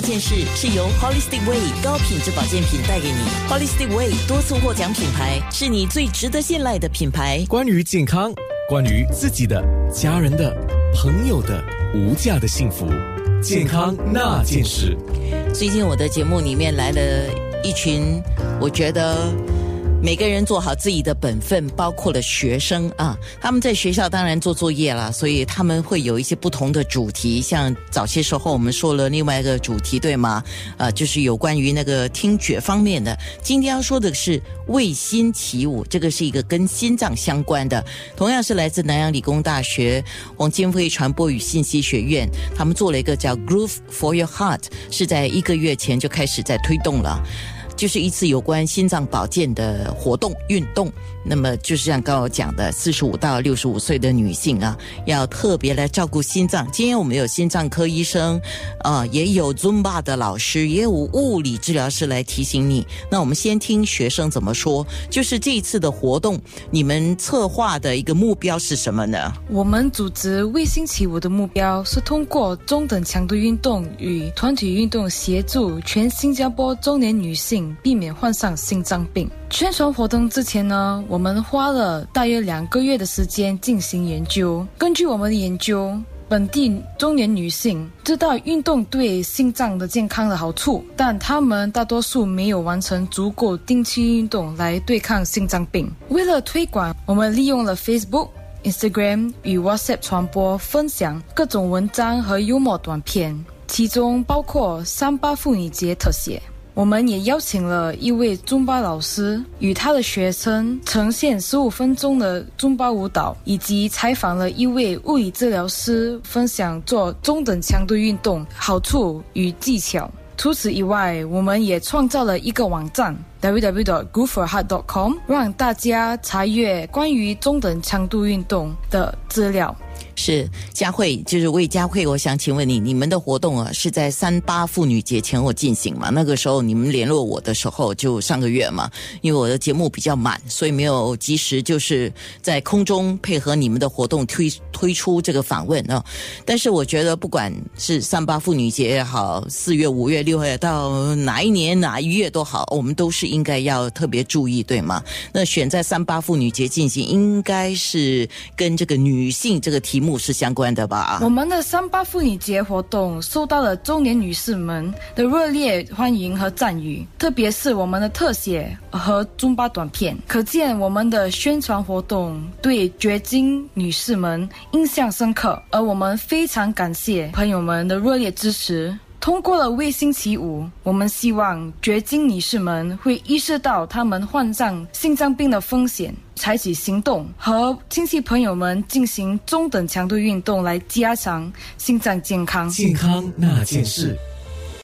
那件事是由 Holistic Way 高品质保健品带给你。Holistic Way 多次获奖品牌，是你最值得信赖的品牌。关于健康，关于自己的、家人的、朋友的无价的幸福，健康那件事。最近我的节目里面来了一群，我觉得。每个人做好自己的本分，包括了学生啊，他们在学校当然做作业了，所以他们会有一些不同的主题。像早些时候我们说了另外一个主题，对吗？呃，就是有关于那个听觉方面的。今天要说的是为心起舞，这个是一个跟心脏相关的，同样是来自南洋理工大学王金辉传播与信息学院，他们做了一个叫 Groove for Your Heart，是在一个月前就开始在推动了。就是一次有关心脏保健的活动运动，那么就是像刚刚讲的，四十五到六十五岁的女性啊，要特别来照顾心脏。今天我们有心脏科医生，啊，也有 Zumba 的老师，也有物理治疗师来提醒你。那我们先听学生怎么说。就是这一次的活动，你们策划的一个目标是什么呢？我们组织卫星起舞的目标是通过中等强度运动与团体运动，协助全新加坡中年女性。避免患上心脏病。宣传活动之前呢，我们花了大约两个月的时间进行研究。根据我们的研究，本地中年女性知道运动对心脏的健康的好处，但她们大多数没有完成足够定期运动来对抗心脏病。为了推广，我们利用了 Facebook、Instagram 与 WhatsApp 传播分享各种文章和幽默短片，其中包括三八妇女节特写。我们也邀请了一位中巴老师与他的学生呈现十五分钟的中巴舞蹈，以及采访了一位物理治疗师分享做中等强度运动好处与技巧。除此以外，我们也创造了一个网站 www.gooforheart.com，让大家查阅关于中等强度运动的资料。是佳慧，就是魏佳慧，我想请问你，你们的活动啊是在三八妇女节前后进行嘛？那个时候你们联络我的时候就上个月嘛，因为我的节目比较满，所以没有及时就是在空中配合你们的活动推推出这个访问啊。但是我觉得不管是三八妇女节也好，四月、五月、六月到哪一年哪一月都好，我们都是应该要特别注意，对吗？那选在三八妇女节进行，应该是跟这个女性这个题目。是相关的吧？我们的三八妇女节活动受到了中年女士们的热烈欢迎和赞誉，特别是我们的特写和中巴短片，可见我们的宣传活动对绝经女士们印象深刻。而我们非常感谢朋友们的热烈支持。通过了卫星期五，我们希望绝经女士们会意识到她们患上心脏病的风险，采取行动，和亲戚朋友们进行中等强度运动，来加强心脏健康。健康那件事。